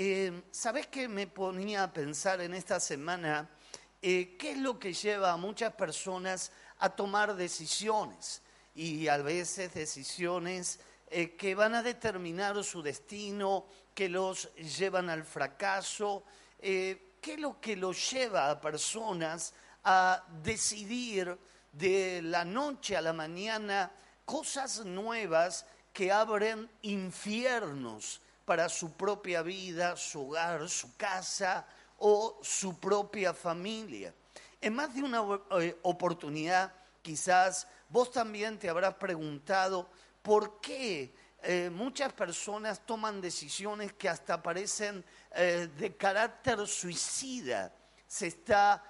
eh, ¿sabes qué me ponía a pensar en esta semana? Eh, ¿Qué es lo que lleva a muchas personas a tomar decisiones? Y a veces decisiones eh, que van a determinar su destino, que los llevan al fracaso. ¿Qué es lo que los lleva a personas a decidir de la noche a la mañana cosas nuevas que abren infiernos para su propia vida, su hogar, su casa o su propia familia. En más de una eh, oportunidad, quizás vos también te habrás preguntado por qué eh, muchas personas toman decisiones que hasta parecen eh, de carácter suicida. Se está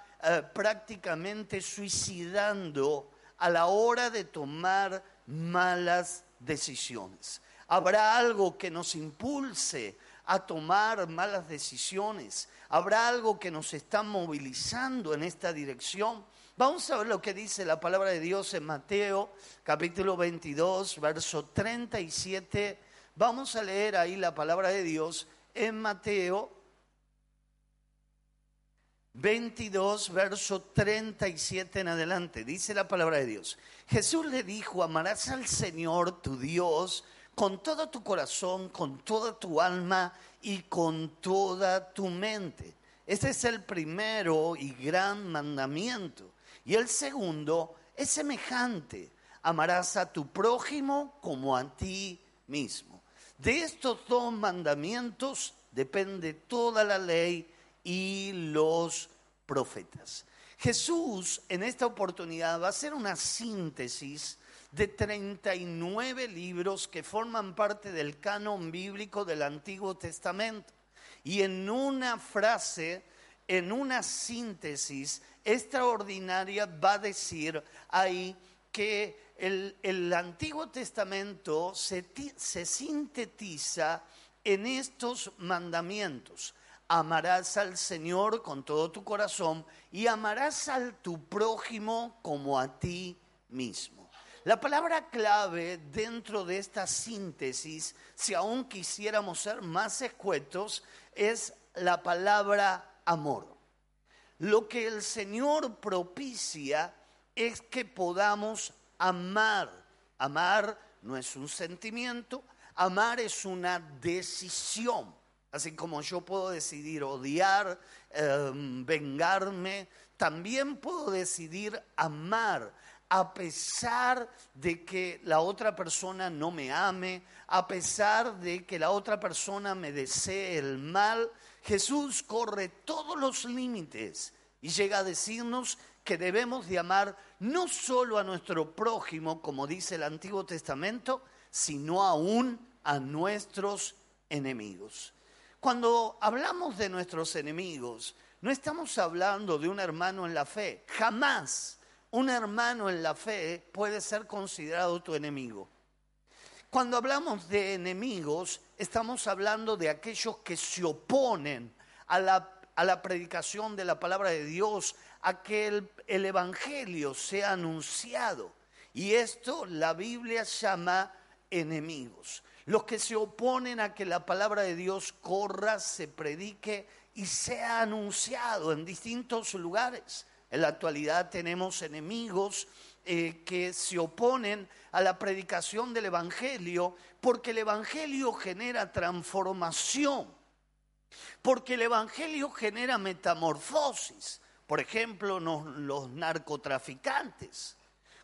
prácticamente suicidando a la hora de tomar malas decisiones. Habrá algo que nos impulse a tomar malas decisiones. Habrá algo que nos está movilizando en esta dirección. Vamos a ver lo que dice la palabra de Dios en Mateo capítulo 22, verso 37. Vamos a leer ahí la palabra de Dios en Mateo 22, verso 37 en adelante. Dice la palabra de Dios. Jesús le dijo, amarás al Señor tu Dios con todo tu corazón, con toda tu alma y con toda tu mente. Este es el primero y gran mandamiento. Y el segundo es semejante. Amarás a tu prójimo como a ti mismo. De estos dos mandamientos depende toda la ley y los profetas. Jesús en esta oportunidad va a hacer una síntesis de 39 libros que forman parte del canon bíblico del Antiguo Testamento. Y en una frase, en una síntesis extraordinaria, va a decir ahí que el, Antiguo Testamento se, se sintetiza en estos mandamientos. Amarás al Señor con todo tu corazón y amarás al tu prójimo como a ti mismo. La palabra clave dentro de esta síntesis, si aún quisiéramos ser más escuetos, es la palabra amor. Lo que el Señor propicia es que podamos amar. Amar no es un sentimiento, amar es una decisión. Así como yo puedo decidir odiar, em, vengarme, también puedo decidir amar a pesar de que la otra persona no me ame, a pesar de que la otra persona me desee el mal, Jesús corre todos los límites y llega a decirnos que debemos de amar no solo a nuestro prójimo, como dice el Antiguo Testamento, sino aún a nuestros enemigos. Cuando hablamos de nuestros enemigos, no estamos hablando de un hermano en la fe, jamás un hermano en la fe puede ser considerado tu enemigo. Cuando hablamos de enemigos, estamos hablando de aquellos que se oponen a la, predicación de la palabra de Dios, a que el, el Evangelio sea anunciado. Y esto la Biblia llama enemigos. Los que se oponen a que la palabra de Dios corra, se predique y sea anunciado en distintos lugares. En la actualidad tenemos enemigos eh, que se oponen a la predicación del Evangelio porque el Evangelio genera transformación, porque el Evangelio genera metamorfosis. Por ejemplo, los narcotraficantes.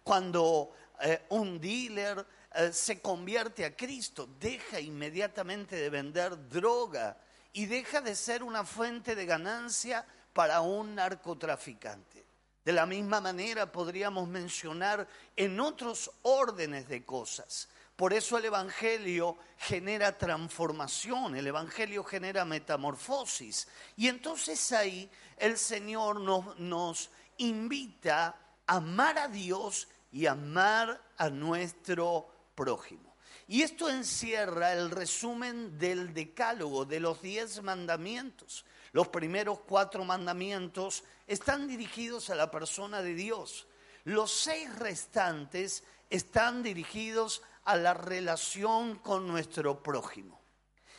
Cuando eh, un dealer eh, se convierte a Cristo, deja inmediatamente de vender droga y deja de ser una fuente de ganancia para un narcotraficante. De la misma manera podríamos mencionar en otros órdenes de cosas. Por eso el Evangelio genera transformación, el Evangelio genera metamorfosis. Y entonces ahí el Señor nos, nos invita a amar a Dios y amar a nuestro prójimo. Y esto encierra el resumen del decálogo, de los diez mandamientos. Los primeros cuatro mandamientos están dirigidos a la persona de Dios. Los seis restantes están dirigidos a la relación con nuestro prójimo.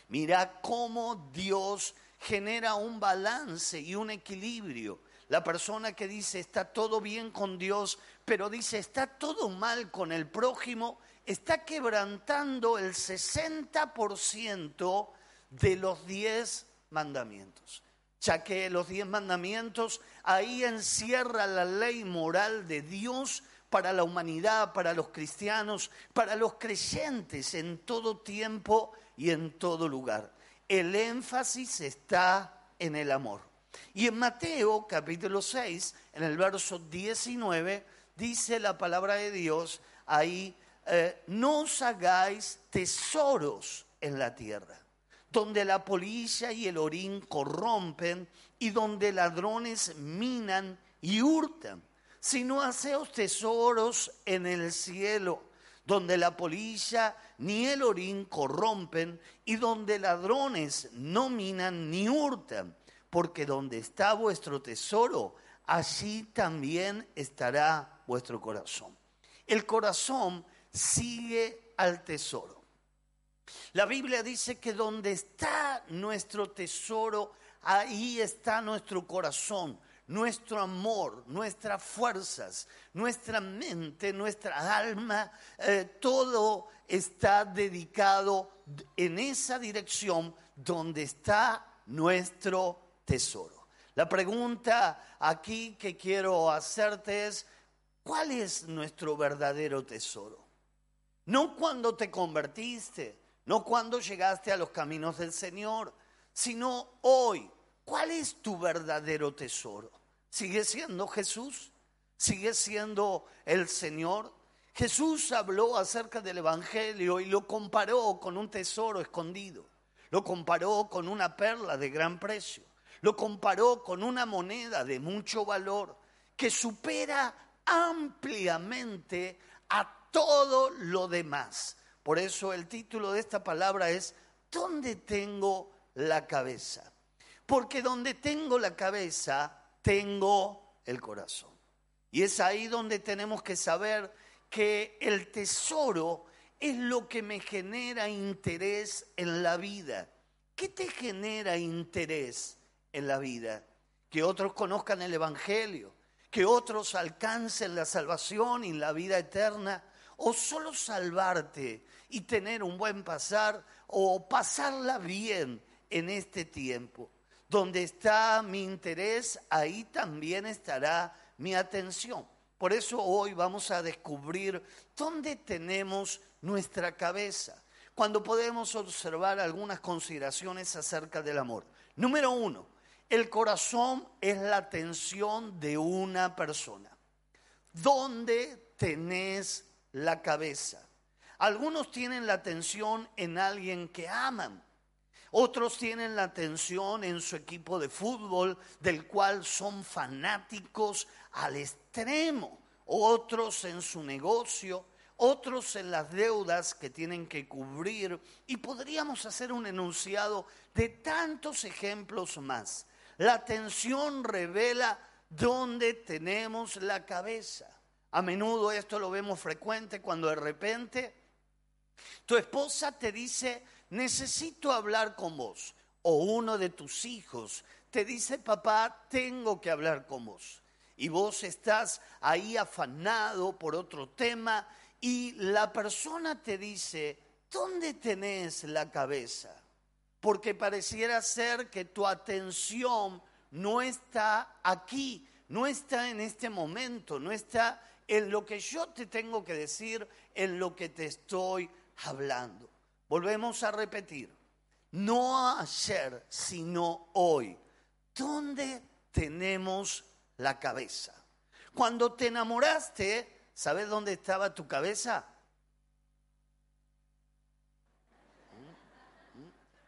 Mira cómo Dios genera un balance y un equilibrio. La persona que dice está todo bien con Dios, pero dice está todo mal con el prójimo, está quebrantando el 60% de los 10 mandamientos. Ya que los 10 mandamientos ahí encierra la ley moral de Dios para la humanidad, para los cristianos, para los creyentes en todo tiempo y en todo lugar. El énfasis está en el amor. Y en Mateo capítulo 6, en el verso 19, dice la palabra de Dios ahí, eh, no os hagáis tesoros en la tierra, donde la polilla y el orín corrompen y donde ladrones minan y hurtan, sino haceos tesoros en el cielo, donde la polilla ni el orín corrompen y donde ladrones no minan ni hurtan porque donde está vuestro tesoro, allí también estará vuestro corazón. El corazón sigue al tesoro. La Biblia dice que donde está nuestro tesoro, ahí está nuestro corazón, nuestro amor, nuestras fuerzas, nuestra mente, nuestra alma, eh, todo está dedicado en esa dirección donde está nuestro tesoro. La pregunta aquí que quiero hacerte es, ¿cuál es nuestro verdadero tesoro? No cuando te convertiste, no cuando llegaste a los caminos del Señor, sino hoy. ¿Cuál es tu verdadero tesoro? ¿Sigue siendo Jesús? ¿Sigue siendo el Señor? Jesús habló acerca del Evangelio y lo comparó con un tesoro escondido. Lo comparó con una perla de gran precio lo comparó con una moneda de mucho valor que supera ampliamente a todo lo demás. Por eso el título de esta palabra es ¿Dónde tengo la cabeza? Porque donde tengo la cabeza, tengo el corazón. Y es ahí donde tenemos que saber que el tesoro es lo que me genera interés en la vida. ¿Qué te genera interés? en la vida, que otros conozcan el Evangelio, que otros alcancen la salvación y la vida eterna, o solo salvarte y tener un buen pasar o pasarla bien en este tiempo. Donde está mi interés, ahí también estará mi atención. Por eso hoy vamos a descubrir dónde tenemos nuestra cabeza, cuando podemos observar algunas consideraciones acerca del amor. Número uno, el corazón es la atención de una persona. ¿Dónde tenés la cabeza? Algunos tienen la atención en alguien que aman. Otros tienen la atención en su equipo de fútbol, del cual son fanáticos al extremo. Otros en su negocio, otros en las deudas que tienen que cubrir. Y podríamos hacer un enunciado de tantos ejemplos más. La atención revela dónde tenemos la cabeza. A menudo esto lo vemos frecuente cuando de repente tu esposa te dice, necesito hablar con vos. O uno de tus hijos te dice, papá, tengo que hablar con vos. Y vos estás ahí afanado por otro tema y la persona te dice, ¿dónde tenés la cabeza? porque pareciera ser que tu atención no está aquí, no está en este momento, no está en lo que yo te tengo que decir, en lo que te estoy hablando. Volvemos a repetir, no ayer, sino hoy. ¿Dónde tenemos la cabeza? Cuando te enamoraste, ¿sabes dónde estaba tu cabeza?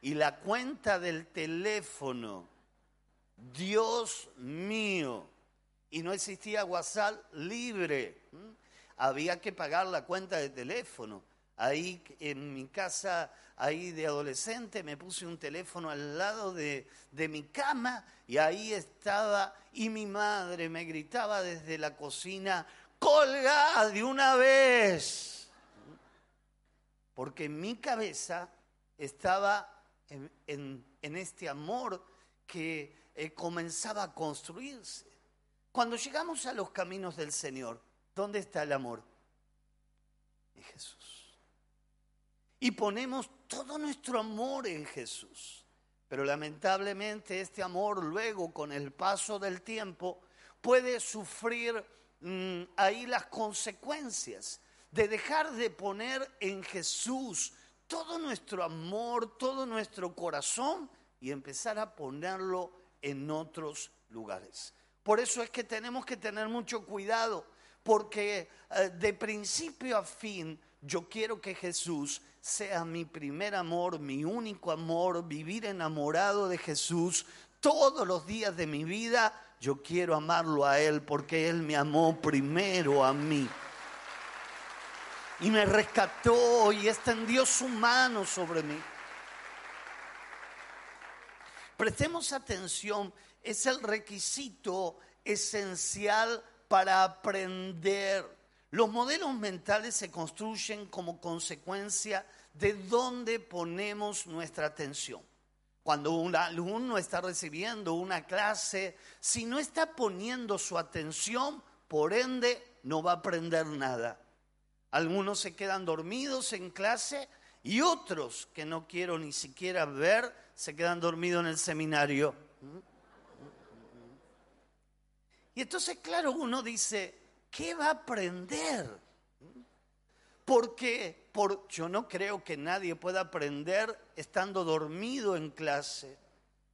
y la cuenta del teléfono. Dios mío. Y no existía WhatsApp libre. Había que pagar la cuenta de teléfono. Ahí en mi casa, ahí de adolescente, me puse un teléfono al lado de, de mi cama y ahí estaba y mi madre me gritaba desde la cocina, colga de una vez. Porque en mi cabeza estaba en, este amor que eh, comenzaba a construirse. Cuando llegamos a los caminos del Señor, ¿dónde está el amor? En Jesús. Y ponemos todo nuestro amor en Jesús. Pero lamentablemente este amor luego con el paso del tiempo puede sufrir mm, ahí las consecuencias de dejar de poner en Jesús todo nuestro amor, todo nuestro corazón y empezar a ponerlo en otros lugares. Por eso es que tenemos que tener mucho cuidado, porque eh, de principio a fin yo quiero que Jesús sea mi primer amor, mi único amor, vivir enamorado de Jesús todos los días de mi vida. Yo quiero amarlo a Él porque Él me amó primero a mí y me rescató y extendió su mano sobre mí. Prestemos atención, es el requisito esencial para aprender. Los modelos mentales se construyen como consecuencia de dónde ponemos nuestra atención. Cuando un alumno está recibiendo una clase, si no está poniendo su atención, por ende no va a aprender nada. Algunos se quedan dormidos en clase y otros que no quiero ni siquiera ver se quedan dormidos en el seminario. Y entonces, claro, uno dice, ¿qué va a aprender? Porque por, yo no creo que nadie pueda aprender estando dormido en clase.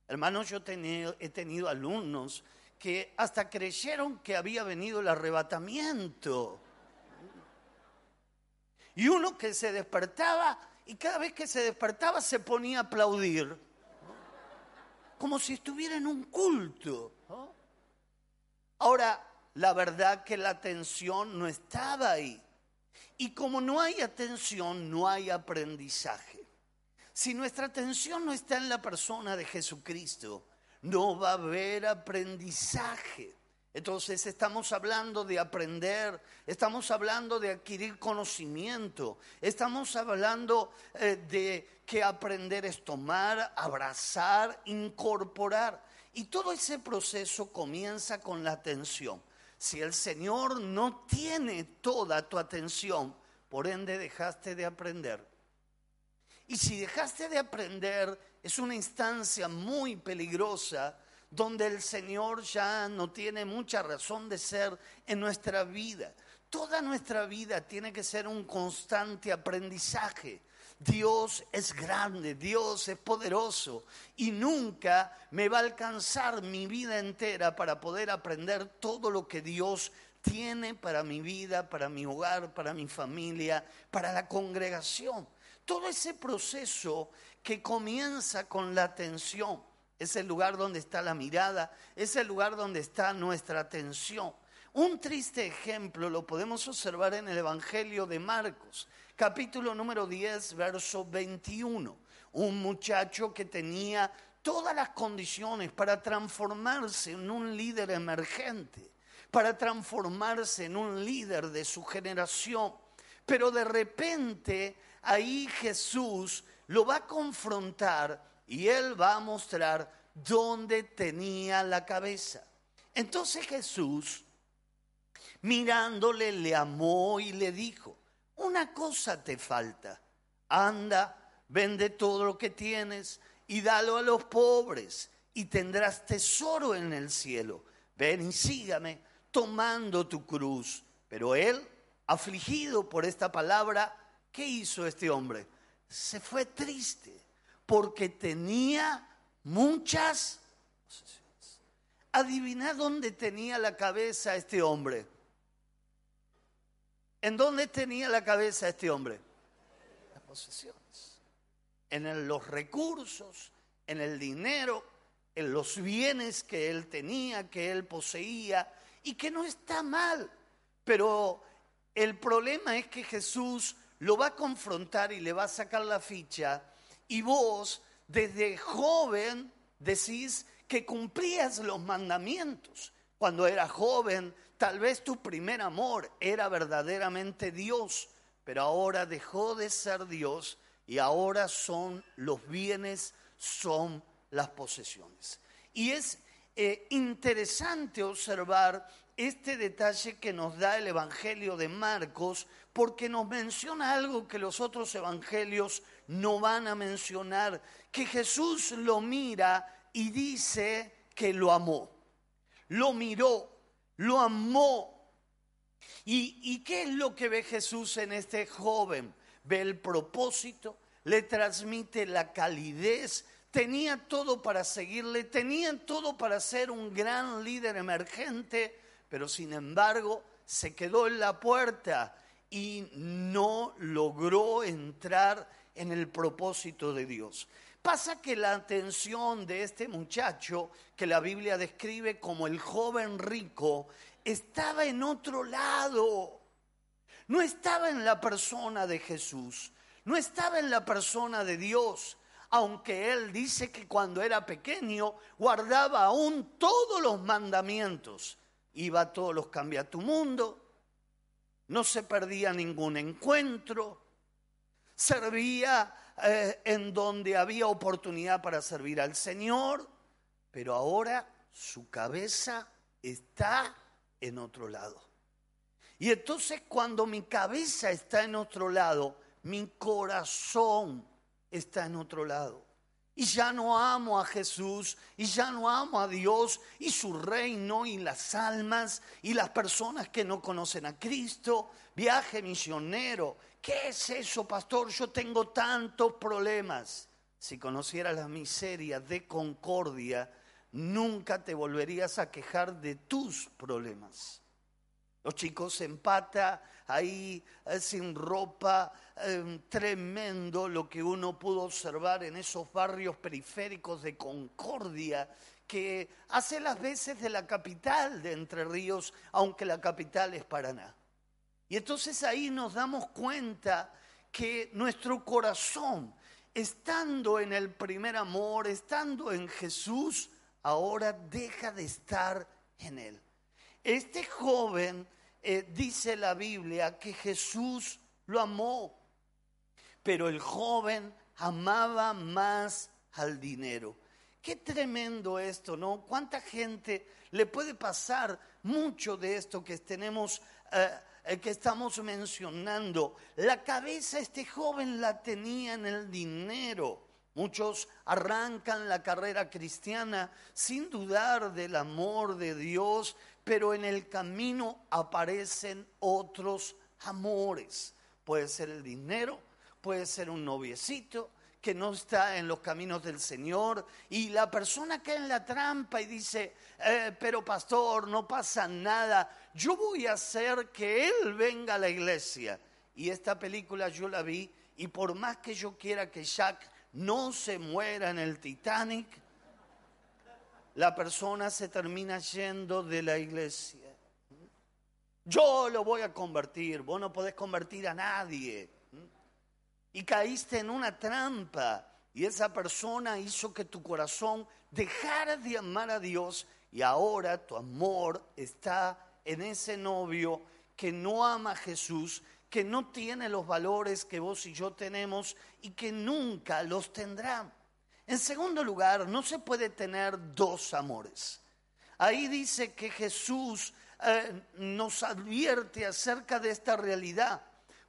Hermanos, yo he tenido alumnos que hasta creyeron que había venido el arrebatamiento. Y uno que se despertaba y cada vez que se despertaba se ponía a aplaudir, como si estuviera en un culto. Ahora, la verdad que la atención no estaba ahí. Y como no hay atención, no hay aprendizaje. Si nuestra atención no está en la persona de Jesucristo, no va a haber aprendizaje. Entonces estamos hablando de aprender, estamos hablando de adquirir conocimiento, estamos hablando eh, de que aprender es tomar, abrazar, incorporar. Y todo ese proceso comienza con la atención. Si el Señor no tiene toda tu atención, por ende dejaste de aprender. Y si dejaste de aprender, es una instancia muy peligrosa donde el Señor ya no tiene mucha razón de ser en nuestra vida. Toda nuestra vida tiene que ser un constante aprendizaje. Dios es grande, Dios es poderoso y nunca me va a alcanzar mi vida entera para poder aprender todo lo que Dios tiene para mi vida, para mi hogar, para mi familia, para la congregación. Todo ese proceso que comienza con la atención es el lugar donde está la mirada, es el lugar donde está nuestra atención. Un triste ejemplo lo podemos observar en el Evangelio de Marcos, capítulo número 10, verso 21. Un muchacho que tenía todas las condiciones para transformarse en un líder emergente, para transformarse en un líder de su generación. Pero de repente ahí Jesús lo va a confrontar y él va a mostrar dónde tenía la cabeza. Entonces Jesús, mirándole, le amó y le dijo, una cosa te falta, anda, vende todo lo que tienes y dalo a los pobres y tendrás tesoro en el cielo. Ven y sígame tomando tu cruz. Pero él, afligido por esta palabra, ¿qué hizo este hombre? Se fue triste porque tenía muchas. Adivina dónde tenía la cabeza este hombre. ¿En dónde tenía la cabeza este hombre? Las posesiones. En los recursos, en el dinero, en los bienes que él tenía, que él poseía, y que no está mal. Pero el problema es que Jesús lo va a confrontar y le va a sacar la ficha y vos desde joven decís que cumplías los mandamientos. Cuando eras joven, tal vez tu primer amor era verdaderamente Dios, pero ahora dejó de ser Dios y ahora son los bienes, son las posesiones. Y es eh, interesante observar este detalle que nos da el Evangelio de Marcos, porque nos menciona algo que los otros evangelios no van a mencionar, que Jesús lo mira y dice que lo amó. Lo miró, lo amó. ¿Y, ¿Y qué es lo que ve Jesús en este joven? Ve el propósito, le transmite la calidez, tenía todo para seguirle, tenía todo para ser un gran líder emergente, pero sin embargo se quedó en la puerta y no logró entrar en el propósito de Dios. Pasa que la atención de este muchacho, que la Biblia describe como el joven rico, estaba en otro lado. No estaba en la persona de Jesús, no estaba en la persona de Dios, aunque él dice que cuando era pequeño guardaba aún todos los mandamientos. Iba a todos los cambia tu mundo, no se perdía ningún encuentro, servía eh, en donde había oportunidad para servir al Señor, pero ahora su cabeza está en otro lado. Y entonces cuando mi cabeza está en otro lado, mi corazón está en otro lado. Y ya no amo a Jesús, y ya no amo a Dios y su reino y las almas y las personas que no conocen a Cristo. Viaje misionero. ¿Qué es eso, pastor? Yo tengo tantos problemas. Si conocieras la miseria de concordia, nunca te volverías a quejar de tus problemas. Los chicos en pata, ahí sin ropa, em, tremendo lo que uno pudo observar en esos barrios periféricos de Concordia, que hace las veces de la capital de Entre Ríos, aunque la capital es Paraná. Y entonces ahí nos damos cuenta que nuestro corazón, estando en el primer amor, estando en Jesús, ahora deja de estar en él. Este joven eh, dice la Biblia que Jesús lo amó, pero el joven amaba más al dinero. Qué tremendo esto, ¿no? ¿Cuánta gente le puede pasar mucho de esto que tenemos, eh, eh, que estamos mencionando? La cabeza este joven la tenía en el dinero. Muchos arrancan la carrera cristiana sin dudar del amor de Dios, pero en el camino aparecen otros amores. Puede ser el dinero, puede ser un noviecito que no está en los caminos del Señor y la persona cae en la trampa y dice, eh, pero pastor, no pasa nada, yo voy a hacer que Él venga a la iglesia. Y esta película yo la vi y por más que yo quiera que Jack no se muera en el Titanic, la persona se termina yendo de la iglesia. Yo lo voy a convertir, vos no podés convertir a nadie. Y caíste en una trampa y esa persona hizo que tu corazón dejara de amar a Dios y ahora tu amor está en ese novio que no ama a Jesús, que no tiene los valores que vos y yo tenemos y que nunca los tendrá. En segundo lugar, no se puede tener dos amores. Ahí dice que Jesús eh, nos advierte acerca de esta realidad.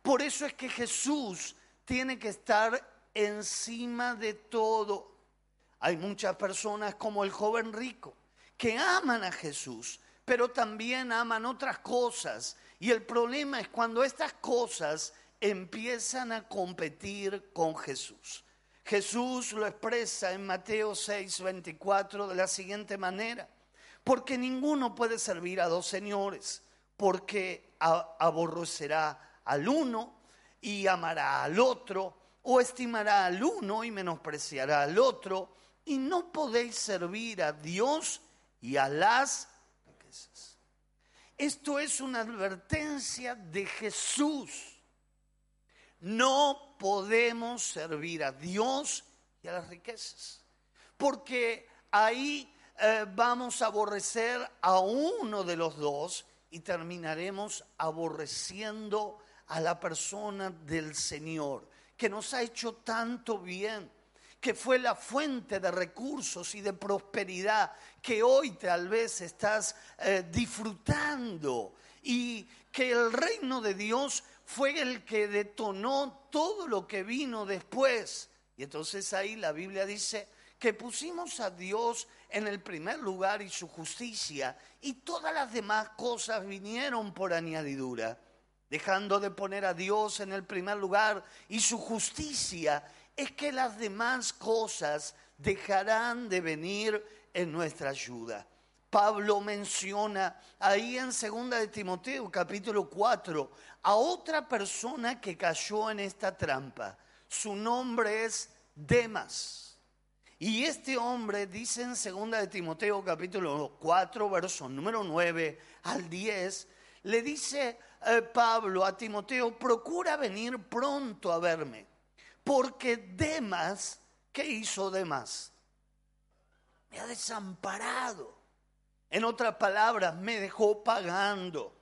Por eso es que Jesús tiene que estar encima de todo. Hay muchas personas como el joven rico que aman a Jesús, pero también aman otras cosas. Y el problema es cuando estas cosas empiezan a competir con Jesús. Jesús lo expresa en Mateo 6, 24 de la siguiente manera, porque ninguno puede servir a dos señores, porque aborrecerá al uno y amará al otro, o estimará al uno y menospreciará al otro, y no podéis servir a Dios y a las riquezas. Esto es una advertencia de Jesús no podemos servir a Dios y a las riquezas, porque ahí eh, vamos a aborrecer a uno de los dos y terminaremos aborreciendo a la persona del Señor, que nos ha hecho tanto bien. que fue la fuente de recursos y de prosperidad que hoy tal vez estás eh, disfrutando y que el reino de Dios fue el que detonó todo lo que vino después. Y entonces ahí la Biblia dice que pusimos a Dios en el primer lugar y su justicia y todas las demás cosas vinieron por añadidura. Dejando de poner a Dios en el primer lugar y su justicia, es que las demás cosas dejarán de venir en nuestra ayuda. Pablo menciona ahí en 2 de Timoteo capítulo 4 a otra persona que cayó en esta trampa. Su nombre es Demas. Y este hombre dice en 2 de Timoteo capítulo 4 verso número 9 al 10, le dice eh, Pablo a Timoteo, procura venir pronto a verme, porque Demas, ¿qué hizo Demas? Me ha desamparado en otras palabras, me dejó pagando,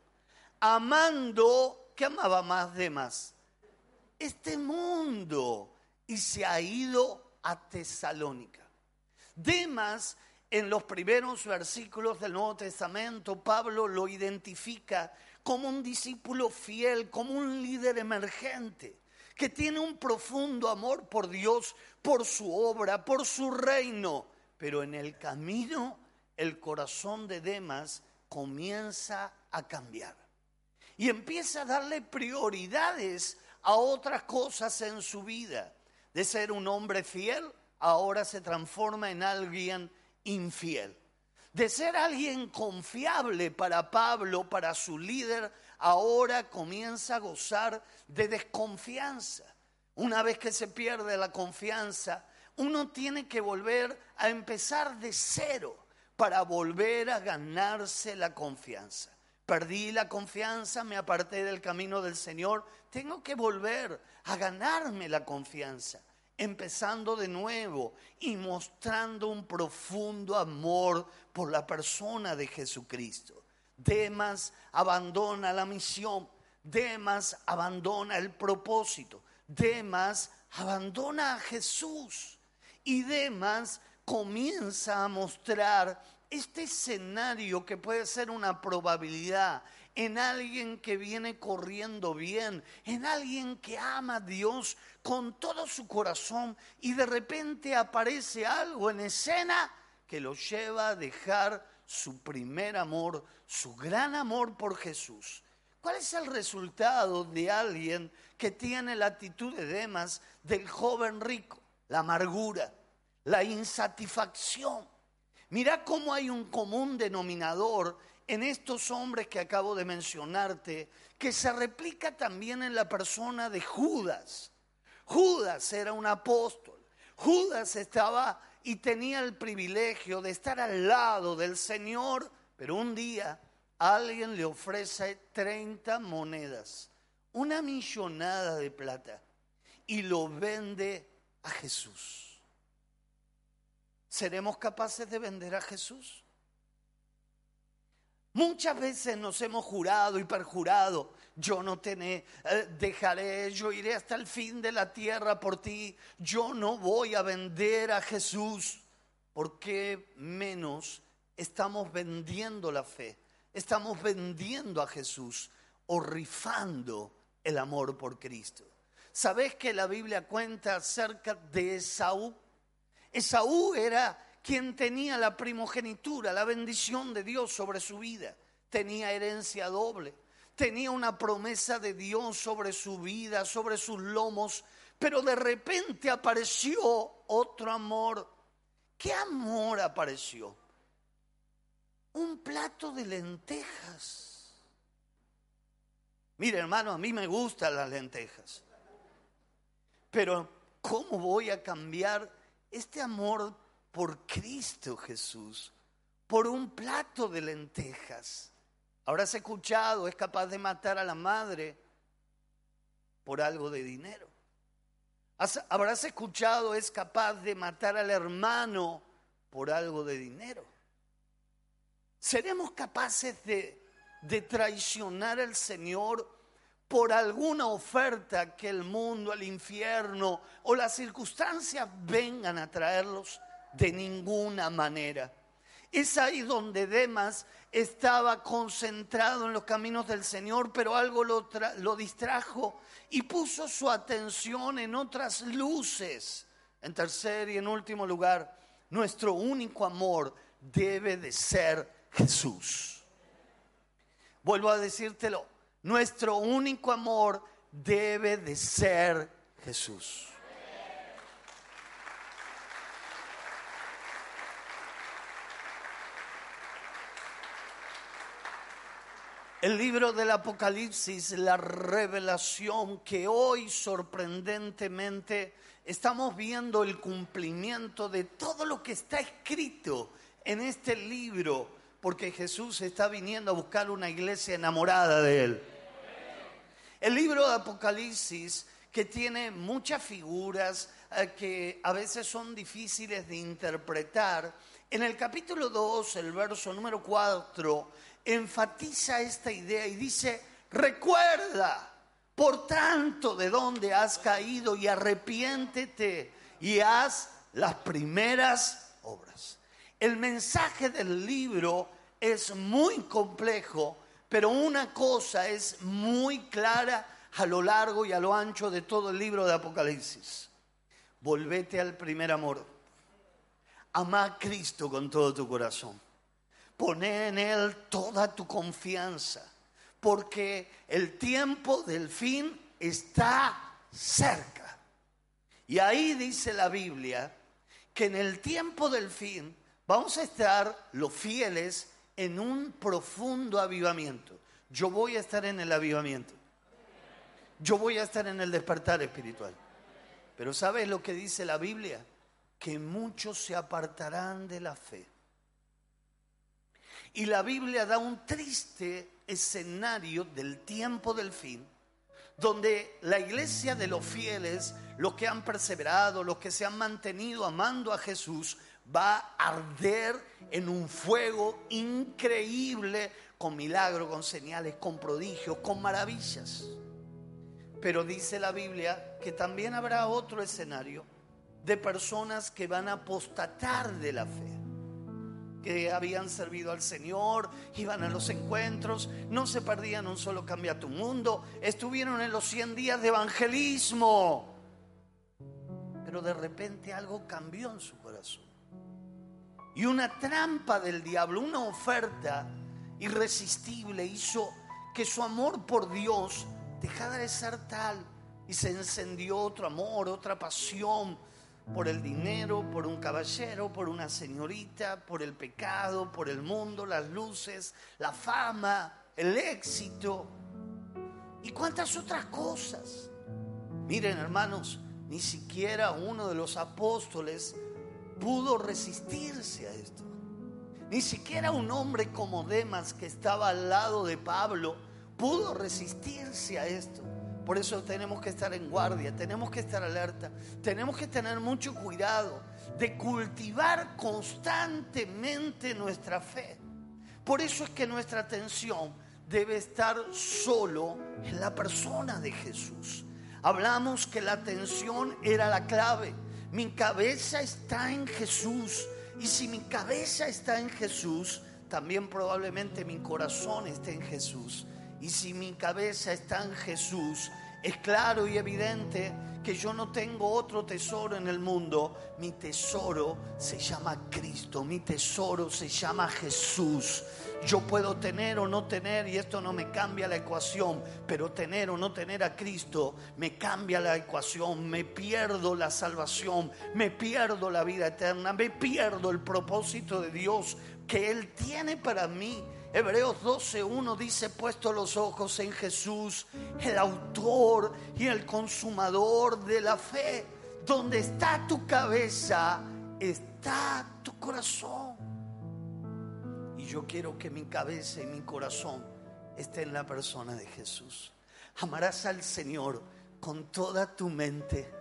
amando, ¿qué amaba más de más? Este mundo y se ha ido a Tesalónica. Demas, en los primeros versículos del Nuevo Testamento, Pablo lo identifica como un discípulo fiel, como un líder emergente, que tiene un profundo amor por Dios, por su obra, por su reino, pero en el camino el corazón de Demas comienza a cambiar y empieza a darle prioridades a otras cosas en su vida. De ser un hombre fiel, ahora se transforma en alguien infiel. De ser alguien confiable para Pablo, para su líder, ahora comienza a gozar de desconfianza. Una vez que se pierde la confianza, uno tiene que volver a empezar de cero para volver a ganarse la confianza. Perdí la confianza, me aparté del camino del Señor, tengo que volver a ganarme la confianza, empezando de nuevo y mostrando un profundo amor por la persona de Jesucristo. Demas abandona la misión, Demas abandona el propósito, Demas abandona a Jesús y Demas comienza a mostrar este escenario que puede ser una probabilidad en alguien que viene corriendo bien, en alguien que ama a Dios con todo su corazón y de repente aparece algo en escena que lo lleva a dejar su primer amor, su gran amor por Jesús. ¿Cuál es el resultado de alguien que tiene la actitud de Demas del joven rico? La amargura la insatisfacción. Mira cómo hay un común denominador en estos hombres que acabo de mencionarte, que se replica también en la persona de Judas. Judas era un apóstol. Judas estaba y tenía el privilegio de estar al lado del Señor, pero un día alguien le ofrece 30 monedas, una millonada de plata, y lo vende a Jesús. ¿Seremos capaces de vender a Jesús? Muchas veces nos hemos jurado y perjurado, yo no te eh, dejaré, yo iré hasta el fin de la tierra por ti, yo no voy a vender a Jesús. ¿Por qué menos estamos vendiendo la fe? Estamos vendiendo a Jesús o rifando el amor por Cristo. ¿Sabes que la Biblia cuenta acerca de Esaú? Esaú era quien tenía la primogenitura, la bendición de Dios sobre su vida. Tenía herencia doble, tenía una promesa de Dios sobre su vida, sobre sus lomos, pero de repente apareció otro amor. ¿Qué amor apareció? Un plato de lentejas. Mire hermano, a mí me gustan las lentejas, pero ¿cómo voy a cambiar? este amor por Cristo Jesús, por un plato de lentejas. Habrás escuchado, es capaz de matar a la madre por algo de dinero. Habrás escuchado, es capaz de matar al hermano por algo de dinero. ¿Seremos capaces de, de traicionar al Señor por alguna oferta que el mundo, el infierno o las circunstancias vengan a traerlos de ninguna manera. Es ahí donde Demas estaba concentrado en los caminos del Señor, pero algo lo, distrajo y puso su atención en otras luces. En tercer y en último lugar, nuestro único amor debe de ser Jesús. Vuelvo a decírtelo, nuestro único amor debe de ser Jesús. El libro del Apocalipsis, la revelación que hoy sorprendentemente estamos viendo el cumplimiento de todo lo que está escrito en este libro, porque Jesús está viniendo a buscar una iglesia enamorada de Él. El libro de Apocalipsis, que tiene muchas figuras eh, que a veces son difíciles de interpretar, en el capítulo 2, el verso número 4, enfatiza esta idea y dice, recuerda, por tanto, de dónde has caído y arrepiéntete y haz las primeras obras. El mensaje del libro es muy complejo, pero una cosa es muy clara a lo largo y a lo ancho de todo el libro de Apocalipsis. Volvete al primer amor. Ama a Cristo con todo tu corazón. Poné en Él toda tu confianza, porque el tiempo del fin está cerca. Y ahí dice la Biblia que en el tiempo del fin vamos a estar los fieles en un profundo avivamiento. Yo voy a estar en el avivamiento. Yo voy a estar en el despertar espiritual. Pero ¿sabes lo que dice la Biblia? Que muchos se apartarán de la fe. Y la Biblia da un triste escenario del tiempo del fin, donde la iglesia de los fieles, los que han perseverado, los que se han mantenido amando a Jesús, va a arder en un fuego increíble, con milagros, con señales, con prodigios, con maravillas. Pero dice la Biblia que también habrá otro escenario de personas que van a apostatar de la fe que habían servido al Señor, iban a los encuentros, no se perdían un solo cambia tu mundo, estuvieron en los 100 días de evangelismo. Pero de repente algo cambió en su corazón. Y una trampa del diablo, una oferta irresistible hizo que su amor por Dios dejara de ser tal y se encendió otro amor, otra pasión por el dinero, por un caballero, por una señorita, por el pecado, por el mundo, las luces, la fama, el éxito y cuántas otras cosas. Miren hermanos, ni siquiera uno de los apóstoles pudo resistirse a esto. Ni siquiera un hombre como Demas que estaba al lado de Pablo pudo resistirse a esto. Por eso tenemos que estar en guardia, tenemos que estar alerta, tenemos que tener mucho cuidado de cultivar constantemente nuestra fe. Por eso es que nuestra atención debe estar solo en la persona de Jesús. Hablamos que la atención era la clave. Mi cabeza está en Jesús. Y si mi cabeza está en Jesús, también probablemente mi corazón esté en Jesús. Y si mi cabeza está en Jesús, es claro y evidente que yo no tengo otro tesoro en el mundo. Mi tesoro se llama Cristo, mi tesoro se llama Jesús. Yo puedo tener o no tener, y esto no me cambia la ecuación, pero tener o no tener a Cristo me cambia la ecuación, me pierdo la salvación, me pierdo la vida eterna, me pierdo el propósito de Dios que Él tiene para mí. Hebreos 12.1 dice, puesto los ojos en Jesús, el autor y el consumador de la fe. Donde está tu cabeza, está tu corazón. Y yo quiero que mi cabeza y mi corazón esté en la persona de Jesús. Amarás al Señor con toda tu mente,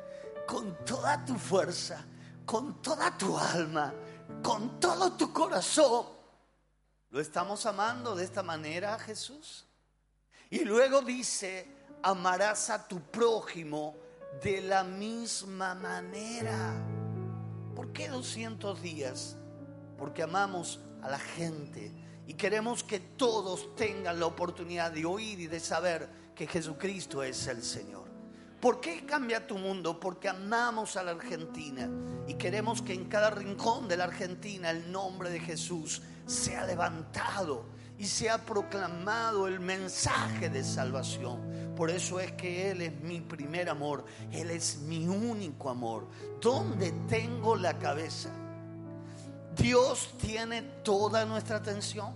con toda tu fuerza, con toda tu alma, con todo tu corazón ¿Lo estamos amando de esta manera Jesús? Y luego dice, amarás a tu prójimo de la misma manera. ¿Por qué 200 días? Porque amamos a la gente y queremos que todos tengan la oportunidad de oír y de saber que Jesucristo es el Señor. ¿Por qué cambia tu mundo? Porque amamos a la Argentina y queremos que en cada rincón de la Argentina el nombre de Jesús sea levantado y se ha proclamado el mensaje de salvación. Por eso es que Él es mi primer amor, Él es mi único amor. ¿Dónde tengo la cabeza? Dios tiene toda nuestra atención.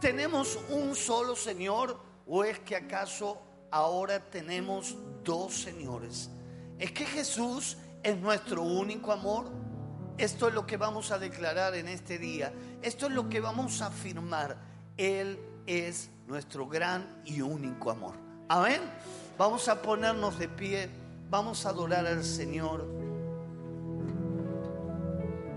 ¿Tenemos un solo Señor o es que acaso ahora tenemos dos señores? ¿Es que Jesús es nuestro único amor? Esto es lo que vamos a declarar en este día. Esto es lo que vamos a afirmar. Él es nuestro gran y único amor. Amén. Vamos a ponernos de pie, vamos a adorar al Señor.